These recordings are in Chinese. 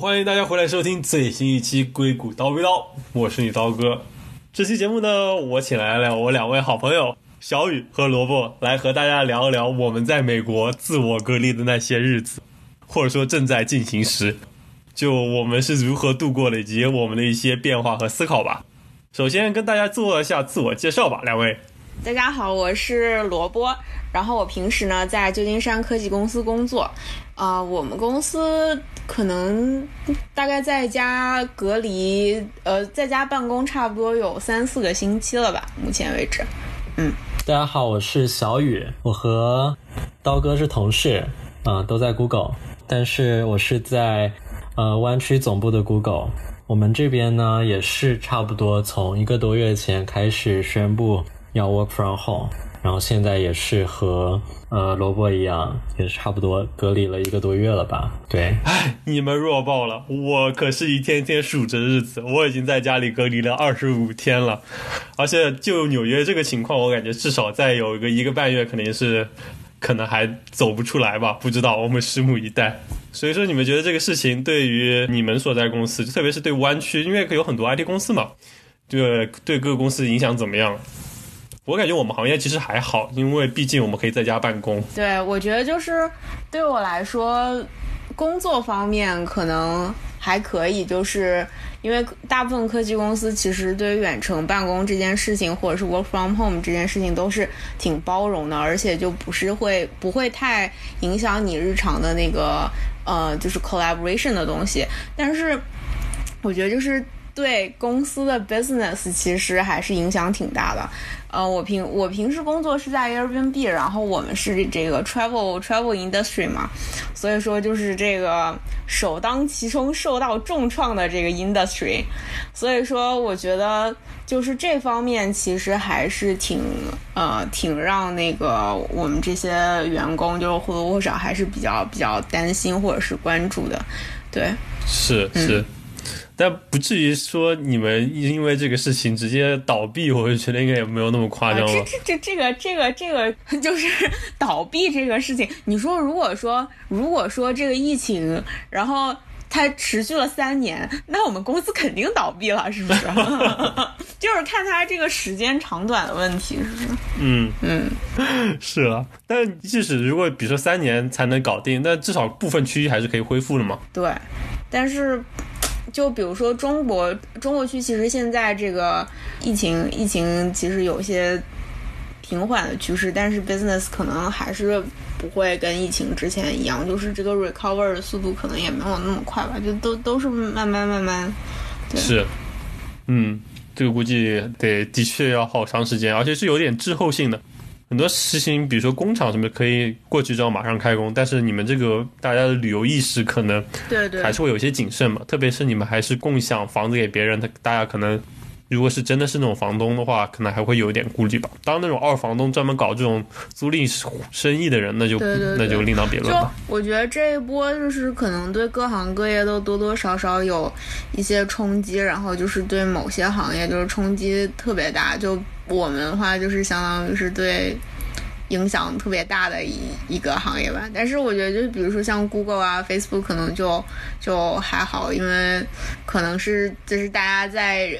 欢迎大家回来收听最新一期《硅谷刀逼刀》，我是你刀哥。这期节目呢，我请来了我两位好朋友小雨和萝卜，来和大家聊一聊我们在美国自我隔离的那些日子，或者说正在进行时，就我们是如何度过的，以及我们的一些变化和思考吧。首先跟大家做一下自我介绍吧，两位。大家好，我是萝卜。然后我平时呢在旧金山科技公司工作，啊，我们公司可能大概在家隔离，呃，在家办公差不多有三四个星期了吧，目前为止。嗯，大家好，我是小雨，我和刀哥是同事，啊，都在 Google，但是我是在呃湾区总部的 Google，我们这边呢也是差不多从一个多月前开始宣布要 work from home。然后现在也是和呃萝卜一样，也差不多隔离了一个多月了吧？对，你们弱爆了！我可是一天天数着日子，我已经在家里隔离了二十五天了，而且就纽约这个情况，我感觉至少再有一个一个半月，肯定是可能还走不出来吧？不知道，我们拭目以待。所以说，你们觉得这个事情对于你们所在公司，特别是对湾区，因为有很多 IT 公司嘛，对对各个公司影响怎么样？我感觉我们行业其实还好，因为毕竟我们可以在家办公。对，我觉得就是对我来说，工作方面可能还可以，就是因为大部分科技公司其实对于远程办公这件事情，或者是 work from home 这件事情都是挺包容的，而且就不是会不会太影响你日常的那个呃，就是 collaboration 的东西。但是我觉得就是对公司的 business 其实还是影响挺大的。呃，我平我平时工作是在 Airbnb，然后我们是这个 travel travel industry 嘛，所以说就是这个首当其冲受到重创的这个 industry，所以说我觉得就是这方面其实还是挺呃挺让那个我们这些员工就是或多或少还是比较比较担心或者是关注的，对，是是。但不至于说你们因为这个事情直接倒闭，我就觉得应该也没有那么夸张了。这这这这个这个这个 就是 倒闭这个事情，你说如果说如果说这个疫情，然后它持续了三年，那我们公司肯定倒闭了，是不是？就是看它这个时间长短的问题，是不是？嗯嗯，是啊。但即使如果比如说三年才能搞定，那至少部分区域还是可以恢复的嘛。对，但是。就比如说中国中国区，其实现在这个疫情疫情其实有些平缓的趋势，但是 business 可能还是不会跟疫情之前一样，就是这个 recover 的速度可能也没有那么快吧，就都都是慢慢慢慢。对是，嗯，这个估计得的确要好长时间，而且是有点滞后性的。很多事情，比如说工厂什么可以过去之后马上开工，但是你们这个大家的旅游意识可能对对还是会有些谨慎嘛。特别是你们还是共享房子给别人，他大家可能如果是真的是那种房东的话，可能还会有一点顾虑吧。当那种二房东专门搞这种租赁生意的人，那就那就另当别论了。我觉得这一波就是可能对各行各业都多多少少有一些冲击，然后就是对某些行业就是冲击特别大，就。我们的话就是相当于是对影响特别大的一一个行业吧，但是我觉得就比如说像 Google 啊、Facebook 可能就就还好，因为可能是就是大家在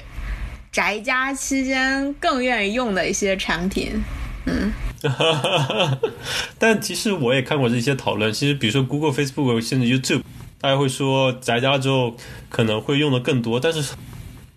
宅家期间更愿意用的一些产品，嗯。但其实我也看过这些讨论，其实比如说 Google、Facebook 甚至 YouTube，大家会说宅家之后可能会用的更多，但是。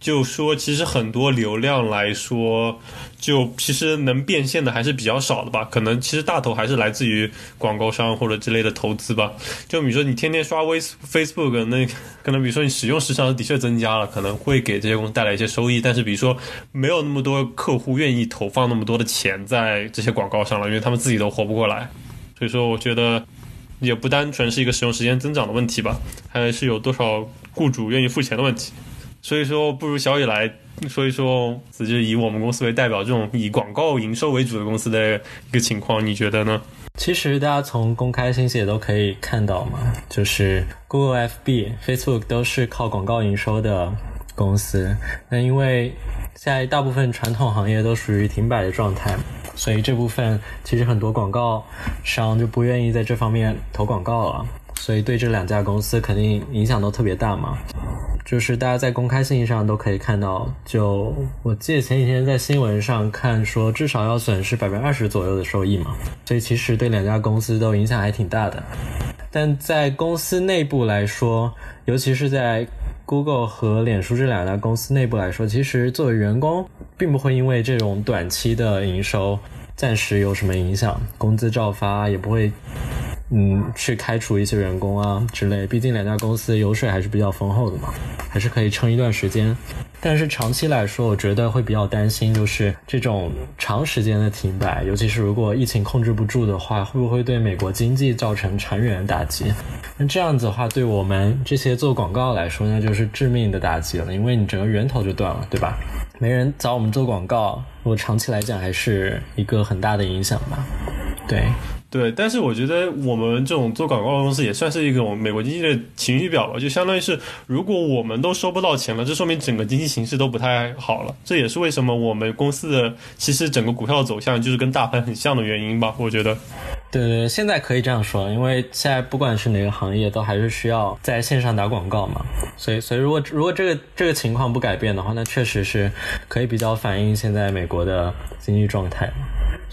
就说其实很多流量来说，就其实能变现的还是比较少的吧。可能其实大头还是来自于广告商或者之类的投资吧。就比如说你天天刷微 Facebook，那可能比如说你使用时长的确增加了，可能会给这些公司带来一些收益。但是比如说没有那么多客户愿意投放那么多的钱在这些广告上了，因为他们自己都活不过来。所以说我觉得也不单纯是一个使用时间增长的问题吧，还是有多少雇主愿意付钱的问题。所以说，不如小雨来说一说，就以我们公司为代表，这种以广告营收为主的公司的一个情况，你觉得呢？其实大家从公开信息也都可以看到嘛，就是 Google、FB、Facebook 都是靠广告营收的公司。那因为现在大部分传统行业都属于停摆的状态，所以这部分其实很多广告商就不愿意在这方面投广告了。所以对这两家公司肯定影响都特别大嘛。就是大家在公开信息上都可以看到，就我记得前几天在新闻上看说，至少要损失百分之二十左右的收益嘛，所以其实对两家公司都影响还挺大的。但在公司内部来说，尤其是在 Google 和脸书这两家公司内部来说，其实作为员工，并不会因为这种短期的营收暂时有什么影响，工资照发，也不会。嗯，去开除一些员工啊之类，毕竟两家公司油水还是比较丰厚的嘛，还是可以撑一段时间。但是长期来说，我觉得会比较担心，就是这种长时间的停摆，尤其是如果疫情控制不住的话，会不会对美国经济造成长远的打击？那这样子的话，对我们这些做广告来说，那就是致命的打击了，因为你整个源头就断了，对吧？没人找我们做广告，如果长期来讲，还是一个很大的影响吧。对。对，但是我觉得我们这种做广告的公司也算是一种美国经济的情绪表吧，就相当于是如果我们都收不到钱了，这说明整个经济形势都不太好了。这也是为什么我们公司的其实整个股票走向就是跟大盘很像的原因吧。我觉得，对对，现在可以这样说，因为现在不管是哪个行业，都还是需要在线上打广告嘛。所以，所以如果如果这个这个情况不改变的话，那确实是可以比较反映现在美国的经济状态。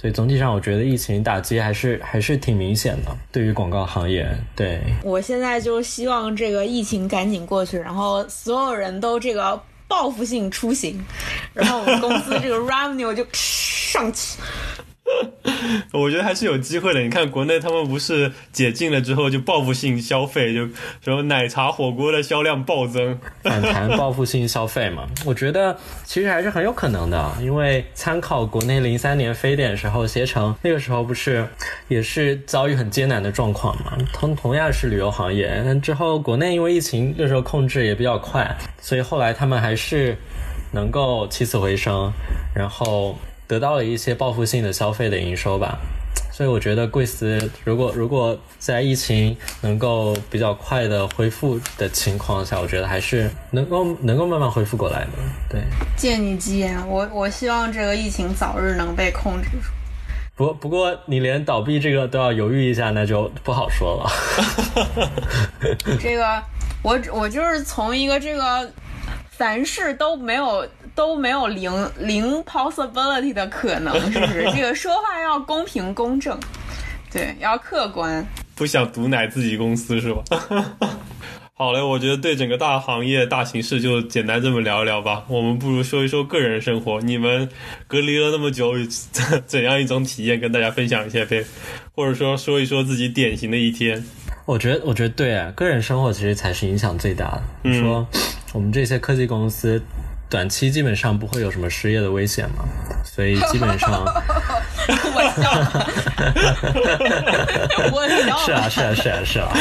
所以总体上，我觉得疫情打击还是还是挺明显的，对于广告行业。对，我现在就希望这个疫情赶紧过去，然后所有人都这个报复性出行，然后我们公司这个 revenue 就上去。我觉得还是有机会的。你看，国内他们不是解禁了之后就报复性消费，就什么奶茶、火锅的销量暴增，反弹报复性消费嘛？我觉得其实还是很有可能的，因为参考国内零三年非典时候，携程那个时候不是也是遭遇很艰难的状况嘛？同同样是旅游行业，但之后国内因为疫情那时候控制也比较快，所以后来他们还是能够起死回生，然后。得到了一些报复性的消费的营收吧，所以我觉得贵司如果如果在疫情能够比较快的恢复的情况下，我觉得还是能够能够慢慢恢复过来的。对，借你吉言，我我希望这个疫情早日能被控制住。不不过你连倒闭这个都要犹豫一下，那就不好说了。这个我我就是从一个这个凡事都没有。都没有零零 possibility 的可能，是不是？这个说话要公平公正，对，要客观。不想毒奶自己公司是吧？好嘞，我觉得对整个大行业大形势就简单这么聊一聊吧。我们不如说一说个人生活，你们隔离了那么久，怎样一种体验跟大家分享一下呗？或者说说一说自己典型的一天。我觉得，我觉得对啊，个人生活其实才是影响最大的。你说我们这些科技公司。短期基本上不会有什么失业的危险嘛，所以基本上，我笑。了，我笑了，是啊是啊是啊是啊，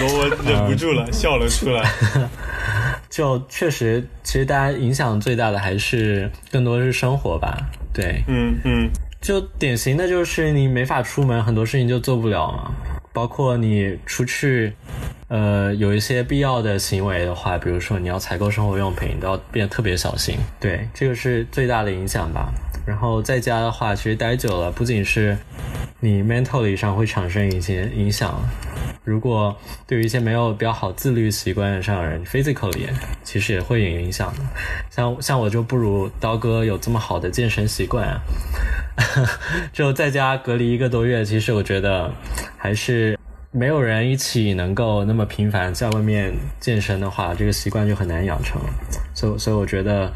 罗文忍不住了，笑了出来。就确实，其实大家影响最大的还是更多是生活吧，对，嗯嗯，就典型的就是你没法出门，很多事情就做不了嘛，包括你出去。呃，有一些必要的行为的话，比如说你要采购生活用品，都要变得特别小心。对，这个是最大的影响吧。然后在家的话，其实待久了，不仅是你 mentally 上会产生一些影响，如果对于一些没有比较好自律习惯的上的人，physically 其实也会有影响的。像像我就不如刀哥有这么好的健身习惯啊，就在家隔离一个多月，其实我觉得还是。没有人一起能够那么频繁在外面健身的话，这个习惯就很难养成。所以，所以我觉得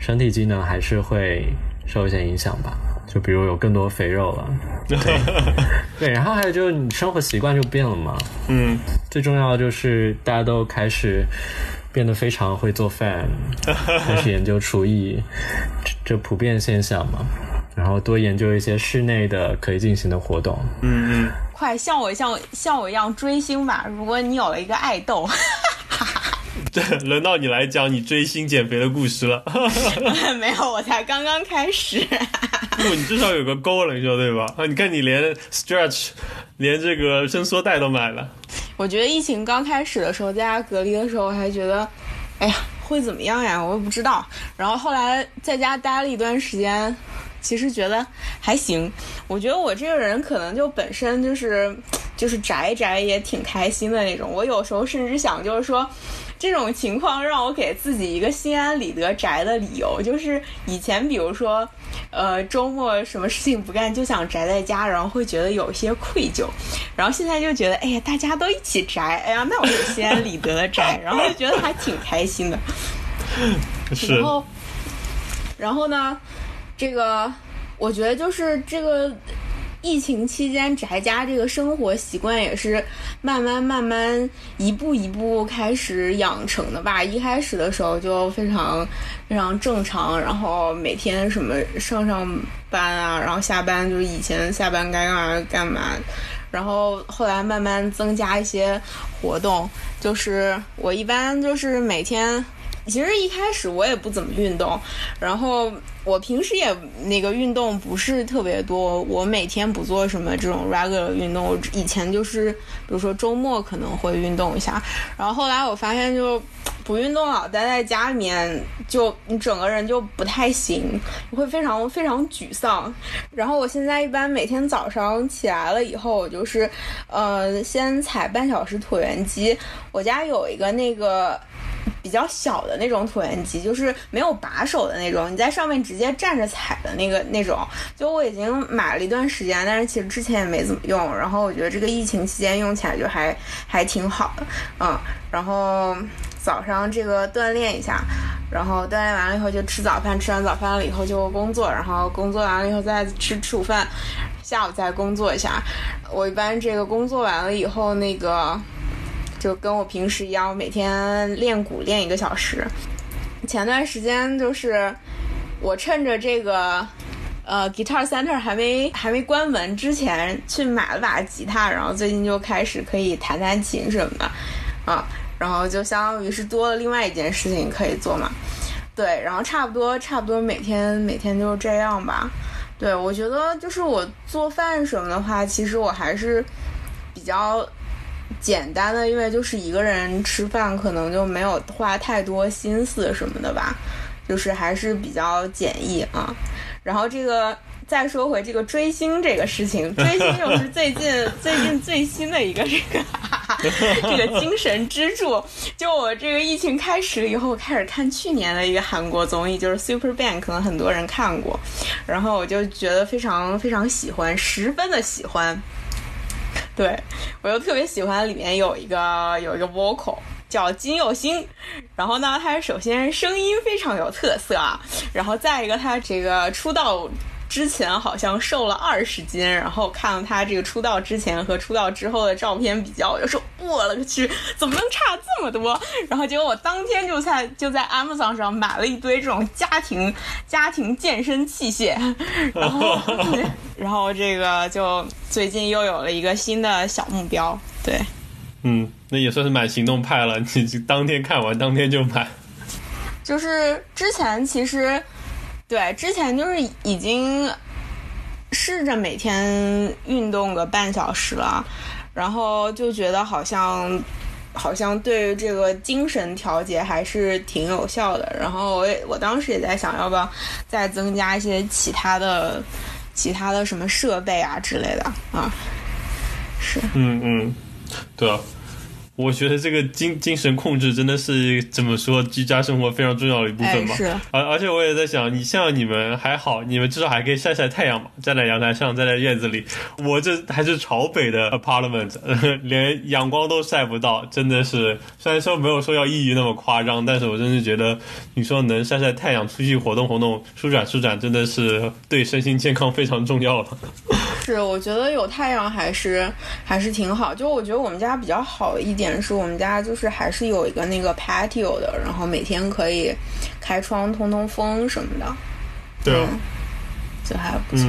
身体机能还是会受一些影响吧。就比如有更多肥肉了，对，对。然后还有就是你生活习惯就变了嘛。嗯。最重要的就是大家都开始变得非常会做饭，开始研究厨艺，这普遍现象嘛。然后多研究一些室内的可以进行的活动。嗯嗯。快像我像像我一样追星吧！如果你有了一个爱豆，对，轮到你来讲你追星减肥的故事了。没有，我才刚刚开始。你至少有个勾了，你说对吧？啊，你看你连 stretch，连这个伸缩带都买了。我觉得疫情刚开始的时候，在家隔离的时候，我还觉得，哎呀，会怎么样呀？我也不知道。然后后来在家待了一段时间。其实觉得还行，我觉得我这个人可能就本身就是就是宅宅也挺开心的那种。我有时候甚至想，就是说。这种情况让我给自己一个心安理得宅的理由，就是以前比如说，呃，周末什么事情不干就想宅在家，然后会觉得有些愧疚，然后现在就觉得，哎呀，大家都一起宅，哎呀，那我就心安理得的宅，然后就觉得还挺开心的。然后，然后呢，这个我觉得就是这个。疫情期间宅家这个生活习惯也是慢慢慢慢一步一步开始养成的吧。一开始的时候就非常非常正常，然后每天什么上上班啊，然后下班就是以前下班该干嘛干嘛，然后后来慢慢增加一些活动，就是我一般就是每天。其实一开始我也不怎么运动，然后我平时也那个运动不是特别多，我每天不做什么这种 regular 运动。以前就是比如说周末可能会运动一下，然后后来我发现就不运动老待在家里面，就你整个人就不太行，会非常非常沮丧。然后我现在一般每天早上起来了以后，我就是呃先踩半小时椭圆机。我家有一个那个。比较小的那种椭圆机，就是没有把手的那种，你在上面直接站着踩的那个那种。就我已经买了一段时间，但是其实之前也没怎么用。然后我觉得这个疫情期间用起来就还还挺好的，嗯。然后早上这个锻炼一下，然后锻炼完了以后就吃早饭，吃完早饭了以后就工作，然后工作完了以后再吃吃午饭，下午再工作一下。我一般这个工作完了以后那个。就跟我平时一样，每天练鼓练一个小时。前段时间就是我趁着这个呃 Guitar Center 还没还没关门之前去买了把吉他，然后最近就开始可以弹弹琴什么的啊，然后就相当于是多了另外一件事情可以做嘛。对，然后差不多差不多每天每天就这样吧。对，我觉得就是我做饭什么的话，其实我还是比较。简单的，因为就是一个人吃饭，可能就没有花太多心思什么的吧，就是还是比较简易啊。然后这个再说回这个追星这个事情，追星又是最近最近最新的一个这个 这个精神支柱。就我这个疫情开始了以后，开始看去年的一个韩国综艺，就是 Super Band，可能很多人看过，然后我就觉得非常非常喜欢，十分的喜欢。对，我又特别喜欢里面有一个有一个 vocal 叫金佑星，然后呢，他首先声音非常有特色啊，然后再一个他这个出道。之前好像瘦了二十斤，然后看了他这个出道之前和出道之后的照片比较，我就说我了个去，怎么能差这么多？然后结果我当天就在就在 Amazon 上买了一堆这种家庭家庭健身器械，然后然后这个就最近又有了一个新的小目标，对，嗯，那也算是蛮行动派了，你当天看完当天就买，就是之前其实。对，之前就是已经试着每天运动个半小时了，然后就觉得好像好像对于这个精神调节还是挺有效的。然后我也我当时也在想，要不要再增加一些其他的其他的什么设备啊之类的啊？是，嗯嗯，对啊。我觉得这个精精神控制真的是怎么说，居家生活非常重要的一部分吧。是。而而且我也在想，你像你们还好，你们至少还可以晒晒太阳嘛，站在阳台上，站在院子里。我这还是朝北的 apartment，连阳光都晒不到，真的是。虽然说没有说要抑郁那么夸张，但是我真是觉得，你说能晒晒太阳，出去活动活动，舒展舒展，真的是对身心健康非常重要了。是，我觉得有太阳还是还是挺好。就我觉得我们家比较好一点。是我们家就是还是有一个那个 patio 的，然后每天可以开窗通通风什么的，对，就还不错。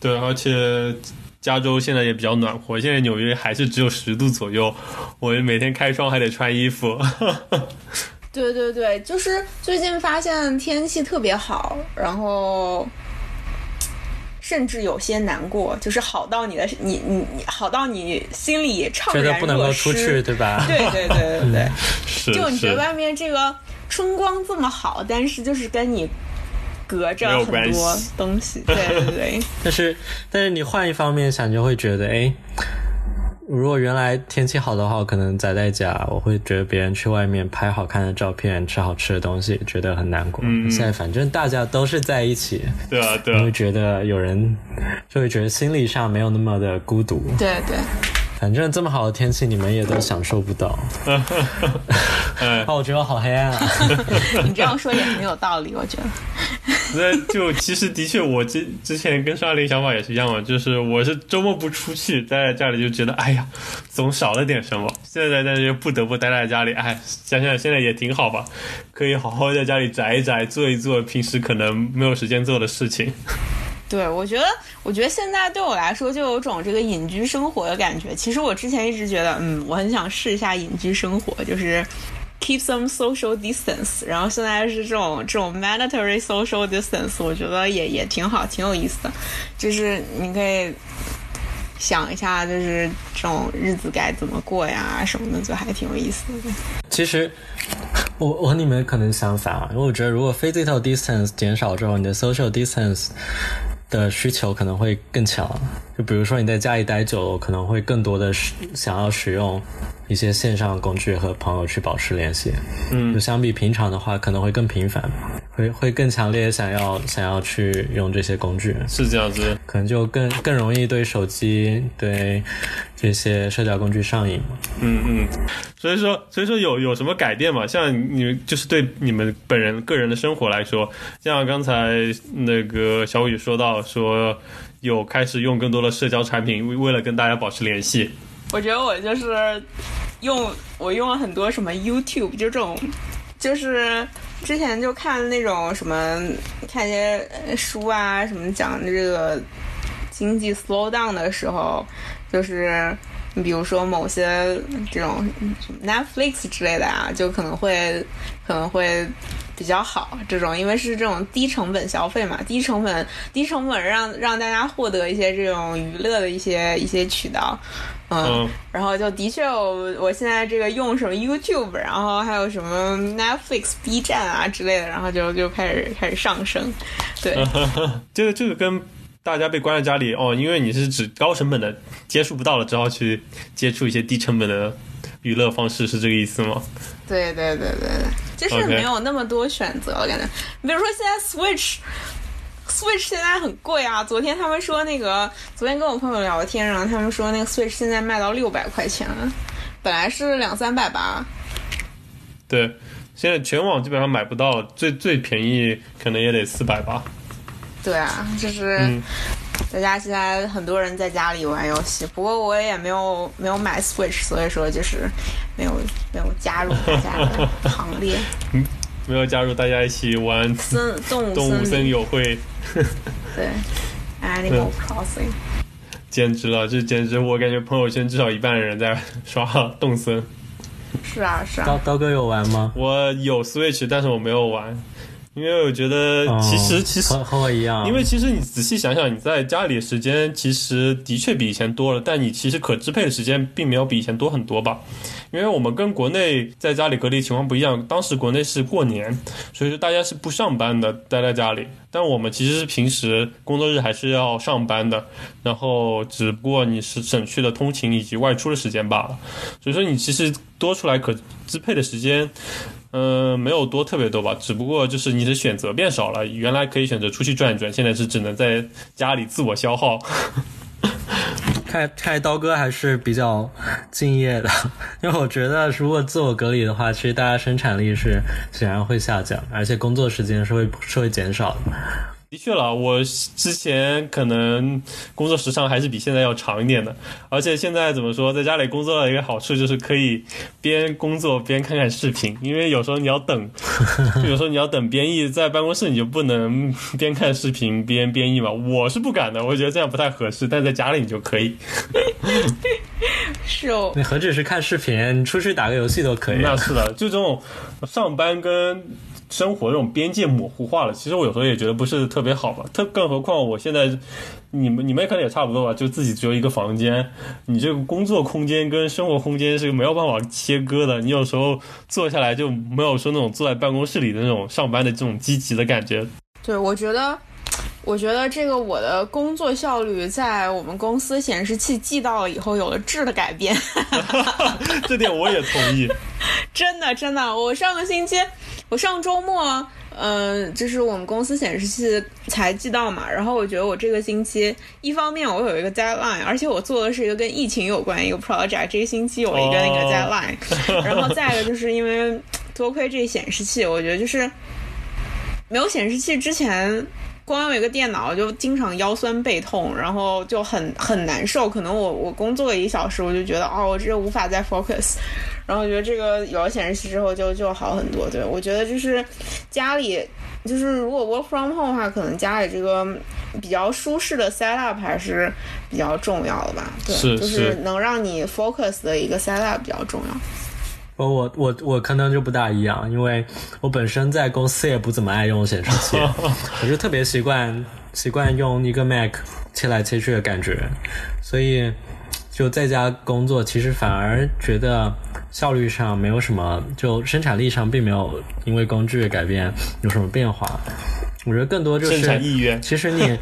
对，而且加州现在也比较暖和，现在纽约还是只有十度左右，我每天开窗还得穿衣服。对对对，就是最近发现天气特别好，然后。甚至有些难过，就是好到你的你你你好到你心里怅然若失。觉得不能够出去，对吧？对对对对对，是。就你觉得外面这个春光这么好，但是就是跟你隔着很多东西，对对对。但是但是你换一方面想，就会觉得哎，如果原来天气好的话，我可能宅在家，我会觉得别人去外面拍好看的照片、吃好吃的东西，觉得很难过。嗯现在反正大家都是在一起，对啊，对啊，就会觉得有人，就会觉得心理上没有那么的孤独。对对，反正这么好的天气，你们也都享受不到。哎，啊，我觉得我好黑暗啊！你这样说也很有道理，我觉得。那就其实的确，我之之前跟沙林想法也是一样嘛，就是我是周末不出去，待在家里就觉得，哎呀，总少了点什么。现在但是又不得不待在家里，哎，想想现在也挺好吧，可以好好在家里宅一宅，做一做平时可能没有时间做的事情。对，我觉得，我觉得现在对我来说就有种这个隐居生活的感觉。其实我之前一直觉得，嗯，我很想试一下隐居生活，就是 keep some social distance。然后现在是这种这种 mandatory social distance，我觉得也也挺好，挺有意思的。就是你可以想一下，就是这种日子该怎么过呀什么的，就还挺有意思的。其实我我和你们可能相反啊，因为我觉得如果 physical distance 减少之后，你的 social distance 的需求可能会更强。就比如说你在家里待久了，可能会更多的使想要使用一些线上工具和朋友去保持联系。嗯就相比平常的话，可能会更频繁，会会更强烈想要想要去用这些工具。是这样子，可能就更更容易对手机、对这些社交工具上瘾嘛。嗯嗯，所以说所以说有有什么改变嘛？像你们就是对你们本人个人的生活来说，像刚才那个小雨说到说有开始用更多的社交产品，为为了跟大家保持联系。我觉得我就是用我用了很多什么 YouTube，就这种，就是之前就看那种什么看一些书啊，什么讲这个经济 slow down 的时候，就是你比如说某些这种 Netflix 之类的啊，就可能会可能会比较好。这种因为是这种低成本消费嘛，低成本低成本让让大家获得一些这种娱乐的一些一些渠道。嗯嗯，然后就的确我，我现在这个用什么 YouTube，然后还有什么 Netflix、B 站啊之类的，然后就就开始开始上升。对，这个这个跟大家被关在家里哦，因为你是指高成本的接触不到了，只好去接触一些低成本的娱乐方式，是这个意思吗？对对对对对，就是没有那么多选择我，感觉。比如说现在 Switch。Switch 现在很贵啊！昨天他们说那个，昨天跟我朋友聊天，然后他们说那个 Switch 现在卖到六百块钱了，本来是两三百吧。对，现在全网基本上买不到，最最便宜可能也得四百吧。对啊，就是嗯大家现在很多人在家里玩游戏，不过我也没有没有买 Switch，所以说就是没有没有加入大家的行列。没有加入大家一起玩森动物动物森友会，对 Animal Crossing，简直了！这简直，我感觉朋友圈至少一半的人在刷 动森。是啊是啊，刀刀哥有玩吗？我有 Switch，但是我没有玩，因为我觉得其实、哦其实和和我一样，因为其实你仔细想想，你在家里的时间其实的确比以前多了，但你其实可支配的时间并没有比以前多很多吧。因为我们跟国内在家里隔离情况不一样，当时国内是过年，所以说大家是不上班的，待在家里。但我们其实是平时工作日还是要上班的，然后只不过你是省去了通勤以及外出的时间罢了。所以说你其实多出来可支配的时间，嗯，没有多特别多吧，只不过就是你的选择变少了。原来可以选择出去转一转，现在是只能在家里自我消耗。看看刀哥还是比较敬业的，因为我觉得如果自我隔离的话，其实大家生产力是显然会下降，而且工作时间是会是会减少的。的确了，我之前可能工作时长还是比现在要长一点的，而且现在怎么说，在家里工作的一个好处就是可以边工作边看看视频，因为有时候你要等，就有时候你要等编译，在办公室你就不能 边看视频边编译嘛，我是不敢的，我觉得这样不太合适，但在家里你就可以。是哦，你何止是看视频，你出去打个游戏都可以。那是的，就这种上班跟生活这种边界模糊化了，其实我有时候也觉得不是特别好吧。特更何况我现在，你们你们可能也差不多吧，就自己只有一个房间，你这个工作空间跟生活空间是没有办法切割的。你有时候坐下来就没有说那种坐在办公室里的那种上班的这种积极的感觉。对，我觉得我觉得这个我的工作效率在我们公司显示器寄到了以后有了质的改变，这点我也同意。真的真的，我上个星期，我上周末，嗯、就是我们公司显示器才寄到嘛，然后我觉得我这个星期，一方面我有一个 deadline，而且我做的是一个跟疫情有关一个 project，这个星期有一个那个哦 deadline，、然后再一个就是因为多亏这显示器，我觉得就是没有显示器之前。光有一个电脑就经常腰酸背痛，然后就很很难受。可能我我工作了一小时，我就觉得哦，我这无法再 focus。然后我觉得这个有了显示器之后就就好很多。对我觉得就是家里就是如果 work from home 的话，可能家里这个比较舒适的 setup 还是比较重要的吧。对，是就是是能让你 focus 的一个 setup 比较重要。我我我我可能就不大一样，因为我本身在公司也不怎么爱用显示器，我就特别习惯习惯用一个 Mac 切来切去的感觉，所以就在家工作，其实反而觉得效率上没有什么，就生产力上并没有因为工具改变有什么变化。我觉得更多就是生产意愿其实你，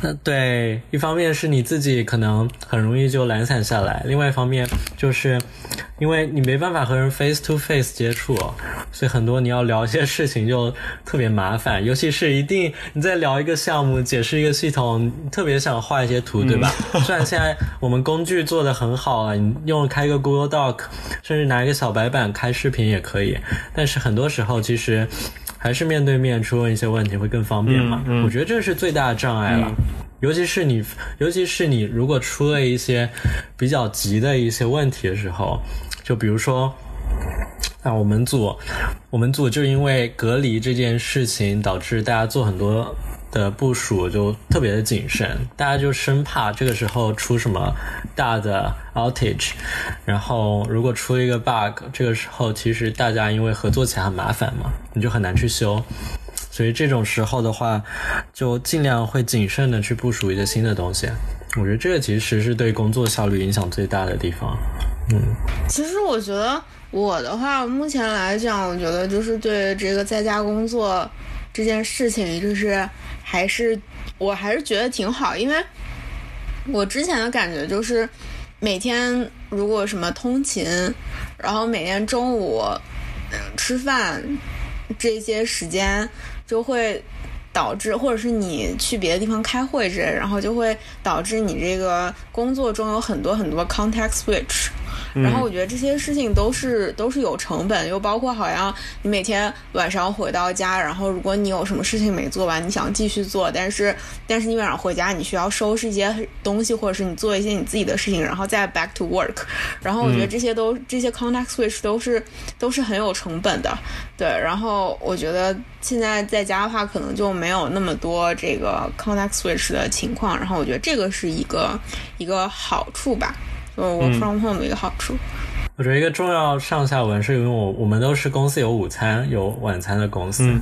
那，对，一方面是你自己可能很容易就懒散下来，另外一方面就是因为你没办法和人 face to face 接触，所以很多你要聊一些事情就特别麻烦，尤其是一定你在聊一个项目、解释一个系统，特别想画一些图，对吧？虽然现在我们工具做的很好了，你用开一个 Google Doc，甚至拿一个小白板开视频也可以，但是很多时候其实。还是面对面去问一些问题会更方便嘛？嗯嗯我觉得这是最大的障碍了。尤其是你，尤其是你如果出了一些比较急的一些问题的时候，就比如说，啊，我们组，我们组就因为隔离这件事情，导致大家做很多的部署就特别的谨慎，大家就生怕这个时候出什么大的 outage，然后如果出一个 bug，这个时候其实大家因为合作起来很麻烦嘛，你就很难去修。所以这种时候的话，就尽量会谨慎的去部署一些新的东西。我觉得这个其实是对工作效率影响最大的地方。嗯，其实我觉得我的话，目前来讲，我觉得就是对这个在家工作这件事情，就是还是我还是觉得挺好，因为我之前的感觉就是每天如果什么通勤，然后每天中午、吃饭这些时间就会。导致，或者是你去别的地方开会之类，然后就会导致你这个工作中有很多很多 context switch，然后我觉得这些事情都是都是有成本，又包括好像你每天晚上回到家，然后如果你有什么事情没做完，你想继续做，但是但是你晚上回家，你需要收拾一些东西，或者是你做一些你自己的事情，然后再 back to work。然后我觉得这些都、这些 context switch 都是都是很有成本的，对。然后我觉得现在在家的话，可能就没有那么多这个 context switch 的情况，然后我觉得这个是一个一个好处吧。就 work from home 的一个好处。我觉得一个重要上下文是因为我我们都是公司有午餐有晚餐的公司，嗯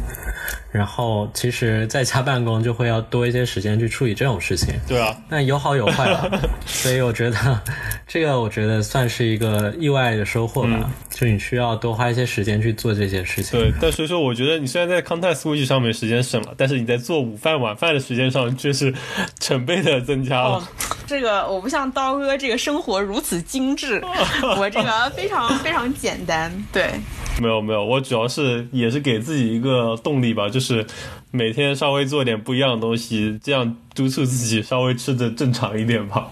然后其实在家办公就会要多一些时间去处理这种事情。对啊，那有好有坏吧，所以我觉得 这个我觉得算是一个意外的收获吧，就你需要多花一些时间去做这些事情。对，但所以说，我觉得你虽然在 context switch 上面时间省了，但是你在做午饭、晚饭的时间上却是成倍的增加了。哦，这个我不像刀哥这个生活如此精致，我这个非常非常简单。对，没有没有，我主要是也是给自己一个动力吧，就是每天稍微做点不一样的东西，这样督促自己稍微吃的正常一点吧。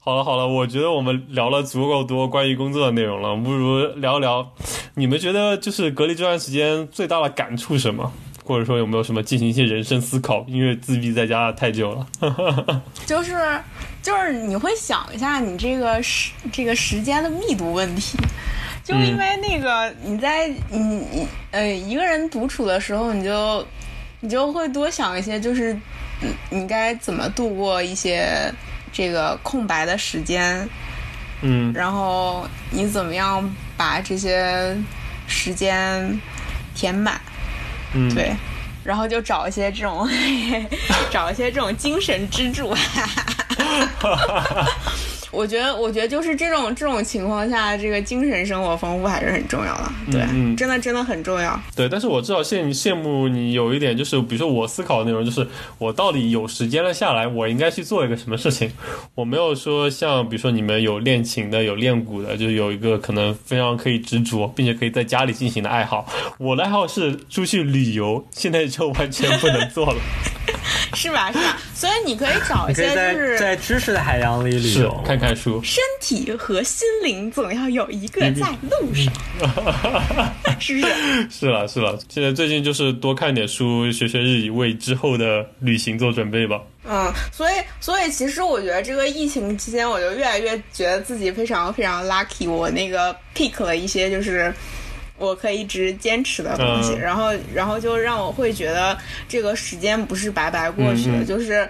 好了好了，我觉得我们聊了足够多关于工作的内容了，不如聊聊你们觉得就是隔离这段时间最大的感触是什么？或者说有没有什么进行一些人生思考？因为自闭在家太久了。就是就是你会想一下你这个时这个时间的密度问题。就因为那个你在你你呃一个人独处的时候，你就你就会多想一些，就是你你该怎么度过一些这个空白的时间，嗯然后你怎么样把这些时间填满，嗯，对，然后就找一些这种 找一些这种精神支柱。哈哈哈我觉得，我觉得就是这种这种情况下，这个精神生活丰富还是很重要的。对，真的真的很重要。对，但是我至少羡羡慕你有一点，就是比如说我思考的内容，就是我到底有时间了下来，我应该去做一个什么事情。我没有说像比如说你们有练琴的，有练鼓的，就是有一个可能非常可以执着，并且可以在家里进行的爱好。我的爱好是出去旅游，现在就完全不能做了。是吧？是吧？所以你可以找一些就是在知识的海洋里旅游，看看书，身体和心灵总要有一个在路上，是不是？是了是了。现在最近就是多看点书，学学日语，为之后的旅行做准备吧。嗯，所以所以其实我觉得这个疫情期间，我就越来越觉得自己非常非常 lucky，我那个 pick 了一些就是。我可以一直坚持的东西，嗯。然后，然后就让我会觉得这个时间不是白白过去的，就是，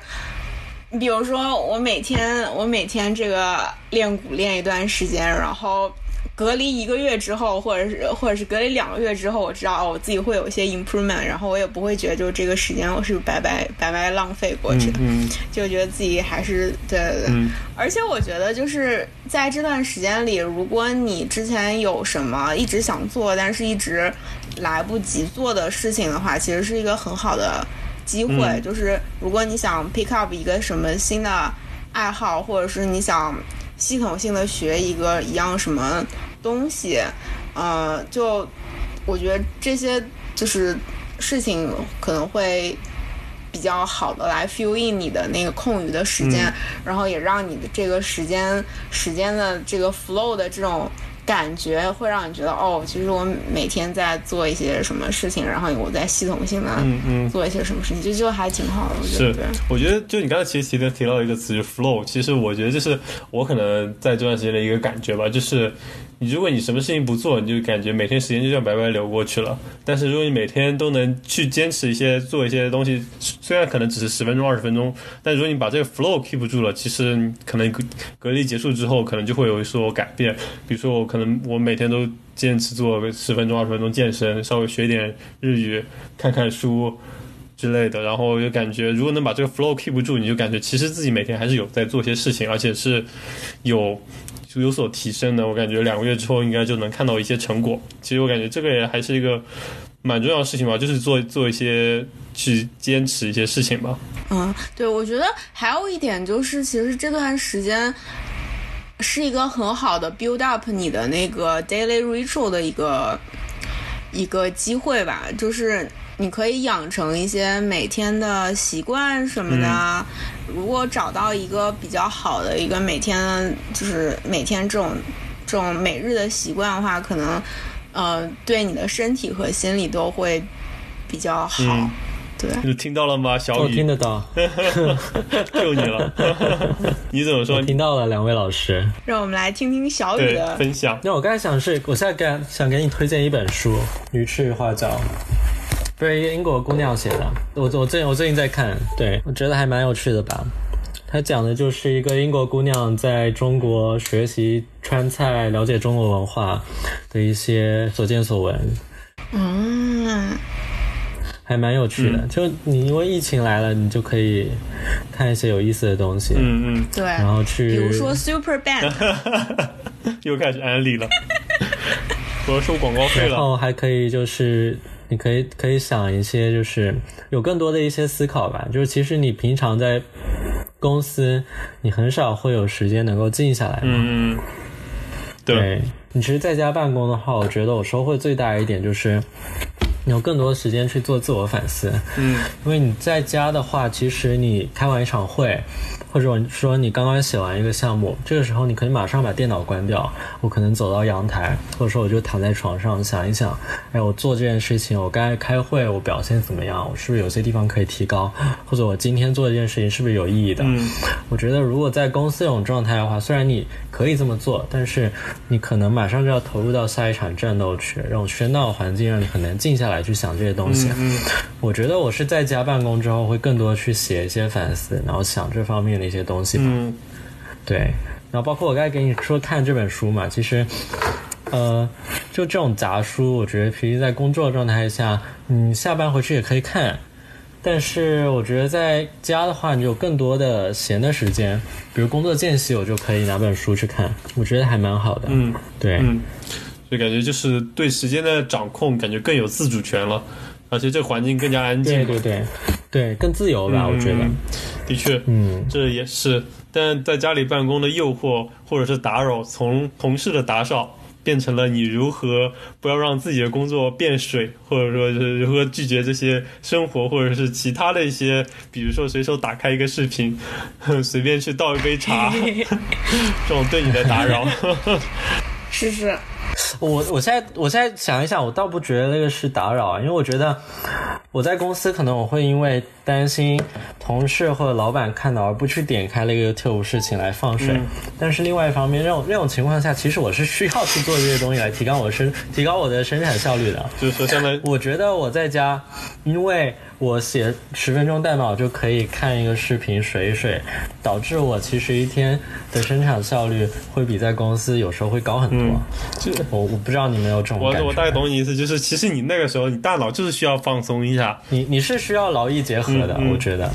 比如说我每天我每天这个练鼓练一段时间，然后隔离一个月之后，或者是或者是隔离两个月之后，我知道哦我自己会有一些 improvement，然后我也不会觉得就这个时间我是白白白白浪费过去的，嗯就觉得自己还是对对对。嗯而且我觉得就是在这段时间里，如果你之前有什么一直想做，但是一直来不及做的事情的话，其实是一个很好的机会。嗯就是如果你想 pick up 一个什么新的爱好，或者是你想系统性的学一个一样什么东西，呃，就我觉得这些就是事情可能会比较好的来 fill in 你的那个空余的时间，嗯然后也让你的这个时间时间的这个 flow 的这种感觉，会让你觉得哦，其实我每天在做一些什么事情，然后我在系统性的。做一些什么事情，就就还挺好的，我觉是得对。，我觉得就你刚才其实提的提到一个词，就是 flow。其实我觉得就是我可能在这段时间的一个感觉吧，就是你如果你什么事情不做，你就感觉每天时间就这样白白流过去了。但是如果你每天都能去坚持一些做一些东西，虽然可能只是十分钟、二十分钟，但如果你把这个 flow keep 住了，其实可能隔离结束之后，可能就会有所改变。比如说我可能我每天都坚持做个十分钟、二十分钟健身，稍微学点日语，看看书。之类的，然后就感觉如果能把这个 flow keep 住，你就感觉其实自己每天还是有在做些事情，而且是有有所提升的。我感觉两个月之后应该就能看到一些成果。其实我感觉这个也还是一个蛮重要的事情吧，就是做做一些去坚持一些事情吧。嗯，对，我觉得还有一点就是，其实这段时间是一个很好的 build up 你的那个 daily ritual 的一个一个机会吧，就是你可以养成一些每天的习惯什么的。如果找到一个比较好的一个每天，就是每天这种这种每日的习惯的话，可能呃对你的身体和心理都会比较好。嗯对。你听到了吗，小雨我听？得到，就你了。你怎么说？听到了，两位老师。让我们来听听小雨，的。分享。那我刚才想是，我现在给想给你推荐一本书，《鱼翅花椒》，不是一个英国姑娘写的。我我最我最近在看，对我觉得还蛮有趣的吧。它讲的就是一个英国姑娘在中国学习川菜、了解中国文化的一些所见所闻，嗯，还蛮有趣的。就你因为疫情来了，你就可以看一些有意思的东西，嗯嗯，对。然后去，比如说 Super Band，又开始安利了。我要收广告费然。后还可以就是，你可以可以想一些，就是有更多的一些思考吧。就是其实你平常在公司，你很少会有时间能够静下来嘛。嗯嗯，对，对你其实在家办公的话，我觉得我收获最大一点就是。你有更多的时间去做自我反思，嗯因为你在家的话，其实你开完一场会，或者说你刚刚写完一个项目，这个时候你可以马上把电脑关掉，我可能走到阳台，或者说我就躺在床上想一想，哎，我做这件事情，我刚才开会我表现怎么样？我是不是有些地方可以提高？或者我今天做这件事情是不是有意义的？嗯我觉得如果在公司这种状态的话，虽然你可以这么做，但是你可能马上就要投入到下一场战斗去，这种喧闹的环境让你很难静下来去想这些东西。嗯我觉得我是在家办公之后会更多去写一些反思，然后想这方面的一些东西吧。嗯对，然后包括我刚才给你说看这本书嘛，其实，呃，就这种杂书，我觉得平时在工作状态下，你下班回去也可以看。但是我觉得在家的话，你有更多的闲的时间，比如工作间隙，我就可以拿本书去看，我觉得还蛮好的。嗯对，嗯，就感觉就是对时间的掌控，感觉更有自主权了，而且这环境更加安静。对对对对，更自由吧，我觉得。嗯的确，嗯，这也是。但在家里办公的诱惑或者是打扰，从同事的打扰变成了你如何不要让自己的工作变水，或者说是如何拒绝这些生活或者是其他的一些，比如说随手打开一个视频，随便去倒一杯茶，这种对你的打扰。是是，我我现在我现在想一想，我倒不觉得那个是打扰啊，因为我觉得我在公司可能我会因为担心同事或者老板看到而不去点开那个 YouTube 事情来放水，嗯但是另外一方面，这种这种情况下，其实我是需要去做这些东西来提高我生 提高我的生产效率的。就是说，相当于我觉得我在家，因为我写十分钟代码就可以看一个视频水一水，导致我其实一天的生产效率会比在公司有时候会高很多。嗯就我我不知道你们有这种感觉。我我大概懂你意思，就是其实你那个时候你大脑就是需要放松一下，你你是需要劳逸结合的，嗯嗯我觉得。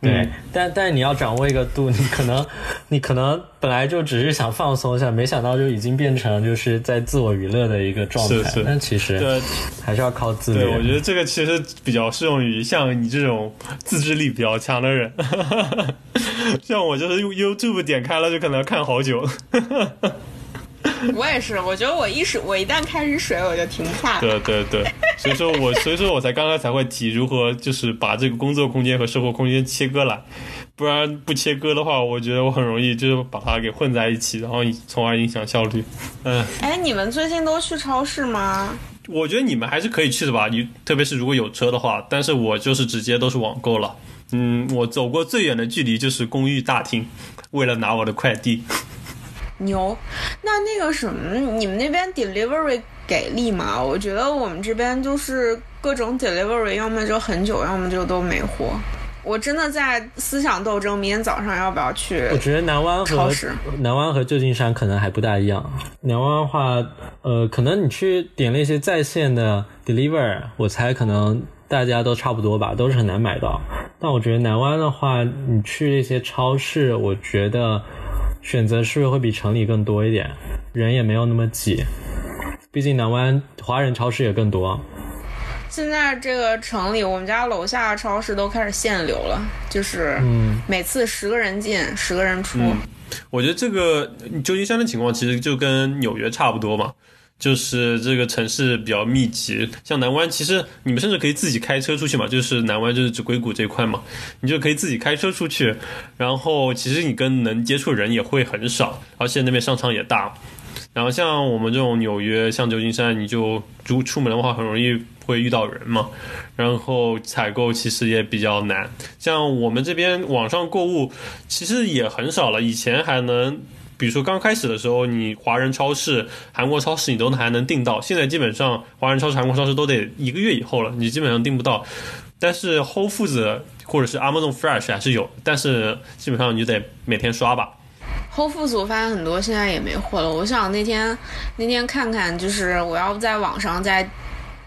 对，嗯但但你要掌握一个度，你可能你可能本来就只是想放松一下，没想到就已经变成就是在自我娱乐的一个状态。是是但其实对还是要靠自律。对，我觉得这个其实比较适用于像你这种自制力比较强的人，像我就是用 YouTube 点开了就可能要看好久。我也是，我觉得我一水，我一旦开始水，我就停不下来。对对对，所以说我 所以说我才刚刚才会提如何就是把这个工作空间和生活空间切割来，不然不切割的话，我觉得我很容易就是把它给混在一起，然后从而影响效率。嗯，哎，你们最近都去超市吗？我觉得你们还是可以去的吧，你特别是如果有车的话，但是我就是直接都是网购了。嗯，我走过最远的距离就是公寓大厅，为了拿我的快递。牛，那那个什么，你们那边 delivery 给力吗？我觉得我们这边就是各种 delivery，要么就很久，要么就都没货。我真的在思想斗争，明天早上要不要去？我觉得南湾和超市南湾和旧金山可能还不大一样。南湾的话，呃，可能你去点那些在线的 deliver，我猜可能大家都差不多吧，都是很难买到。但我觉得南湾的话，你去那些超市，我觉得选择是不是会比城里更多一点，人也没有那么挤。毕竟南湾华人超市也更多。现在这个城里，我们家楼下超市都开始限流了，就是嗯每次十个人进，十个人出。嗯我觉得这个旧金山的情况其实就跟纽约差不多嘛，就是这个城市比较密集。像南湾，其实你们甚至可以自己开车出去嘛，就是南湾就是指硅谷这一块嘛，你就可以自己开车出去，然后其实你跟能接触人也会很少，而且那边商场也大。然后像我们这种纽约，像旧金山，你就如出门的话，很容易会遇到人嘛。然后采购其实也比较难。像我们这边网上购物，其实也很少了。以前还能，比如说刚开始的时候，你华人超市、韩国超市你都还能订到，现在基本上华人超市、韩国超市都得一个月以后了，你基本上订不到。但是 Whole Foods 或者是 Amazon Fresh 还是有，但是基本上你就得每天刷吧。Whole Foods 我发现很多现在也没货了。我想那天那天看看，就是我要不在网上再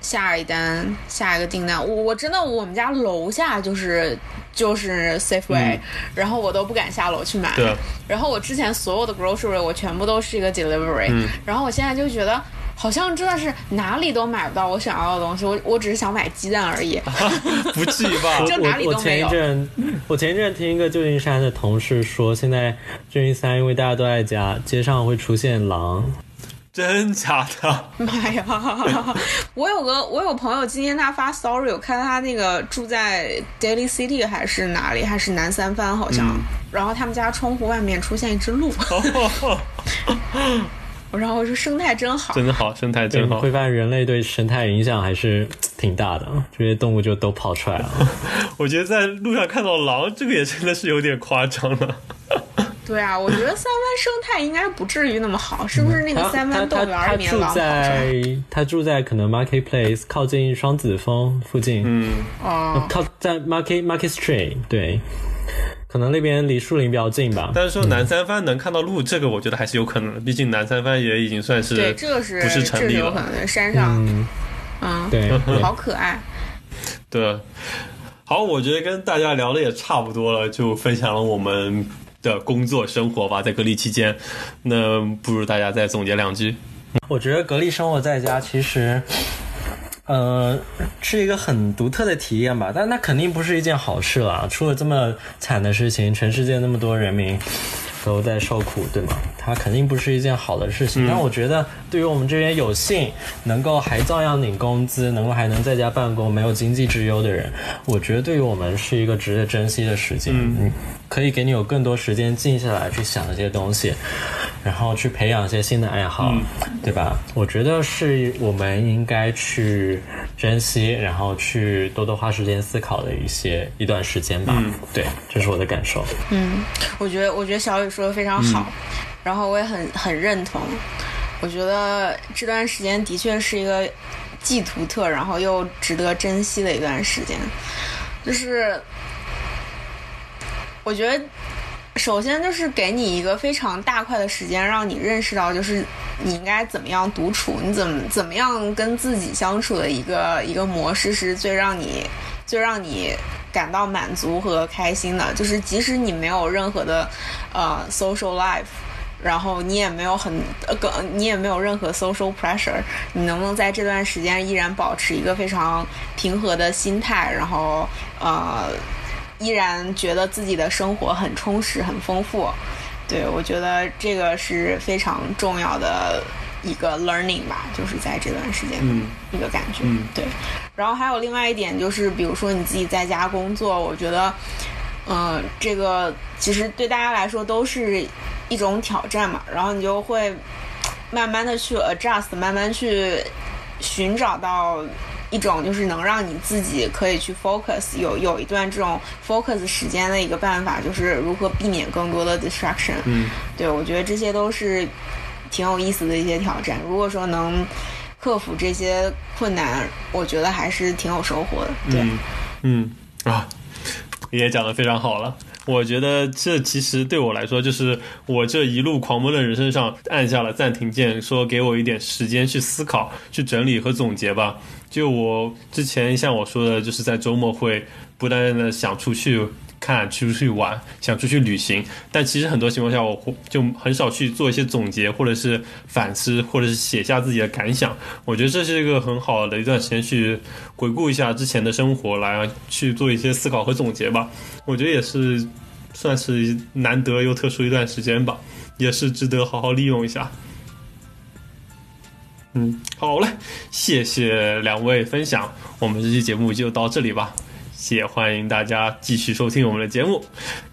下一单下一个订单。我我真的我们家楼下就是就是 Safeway，、然后我都不敢下楼去买。嗯对，然后我之前所有的 grocery 我全部都是一个 delivery，、嗯然后我现在就觉得。好像真的是哪里都买不到我想要的东西，我我只是想买鸡蛋而已。不至于吧？就哪里我我前一都没有阵，我前一阵听一个旧金山的同事说，现在旧金山因为大家都在家，街上会出现狼。真假的？妈呀！我有个我有朋友，今天他发 story，我看他那个住在 Daily City 还是哪里，还是南三藩好像。嗯然后他们家窗户外面出现一只鹿，然后我说生态真好。真的好，生态真好。会发现人类对生态影响还是挺大的，这些动物就都跑出来了。我觉得在路上看到狼，这个也真的是有点夸张了。对啊，我觉得三湾生态应该不至于那么好，是不是？那个三湾动物园里面住狼跑出来？在他住在可能 Marketplace 靠近双子峰附近，嗯，哦，靠在 Market Market Street 对，可能那边离树林比较近吧。但是说南三藩能看到鹿，这个我觉得还是有可能的，毕竟南三藩也已经算是对，这个是不是这里了。有可能的，山上，嗯，嗯，对，对好可爱。对，好，我觉得跟大家聊的也差不多了，就分享了我们的工作生活吧，在隔离期间，那不如大家再总结两句。我觉得隔离生活在家其实，呃，是一个很独特的体验吧，但那肯定不是一件好事了。出了这么惨的事情，全世界那么多人民都在受苦，对吗？它肯定不是一件好的事情。但我觉得，对于我们这边有幸能够还照样领工资，能够还能在家办公，没有经济之忧的人，我觉得对于我们是一个值得珍惜的时间。嗯，可以给你有更多时间静下来去想一些东西，然后去培养一些新的爱好，对吧？我觉得是我们应该去珍惜，然后去多多花时间思考的一些一段时间吧。嗯对，这是我的感受。嗯，我觉得我觉得小雨说的非常好，然后我也很很认同。我觉得这段时间的确是一个既独特，然后又值得珍惜的一段时间。就是我觉得，首先就是给你一个非常大块的时间，让你认识到，就是你应该怎么样独处，你怎么怎么样跟自己相处的一个一个模式，是最让你最让你感到满足和开心的。就是即使你没有任何的呃 social life。然后你也没有很呃，更你也没有任何 social pressure，你能不能在这段时间依然保持一个非常平和的心态，然后呃，依然觉得自己的生活很充实、很丰富？对我觉得这个是非常重要的一个 learning 吧，就是在这段时间嗯一个感觉。嗯对。然后还有另外一点就是，比如说你自己在家工作，我觉得，嗯、这个其实对大家来说都是一种挑战嘛。然后你就会慢慢的去 adjust，慢慢去寻找到一种就是能让你自己可以去 focus，有有一段这种 focus 时间的一个办法，就是如何避免更多的 distraction。嗯对，我觉得这些都是挺有意思的一些挑战。如果说能克服这些困难，我觉得还是挺有收获的。对，嗯嗯啊，也讲得非常好了。我觉得这其实对我来说，就是我这一路狂奔的人生上按下了暂停键，说给我一点时间去思考、去整理和总结吧。就我之前像我说的，就是在周末会不断的想出去看、出去玩，想出去旅行，但其实很多情况下，我会就很少去做一些总结，或者是反思，或者是写下自己的感想。我觉得这是一个很好的一段时间去回顾一下之前的生活，来去做一些思考和总结吧。我觉得也是算是难得又特殊一段时间吧，也是值得好好利用一下。嗯，好嘞，谢谢两位分享，我们这期节目就到这里吧。也欢迎大家继续收听我们的节目，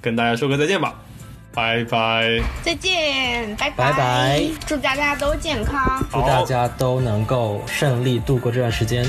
跟大家说个再见吧，拜拜。再见，拜拜拜祝大家都健康。祝大家都能够顺利度过这段时间。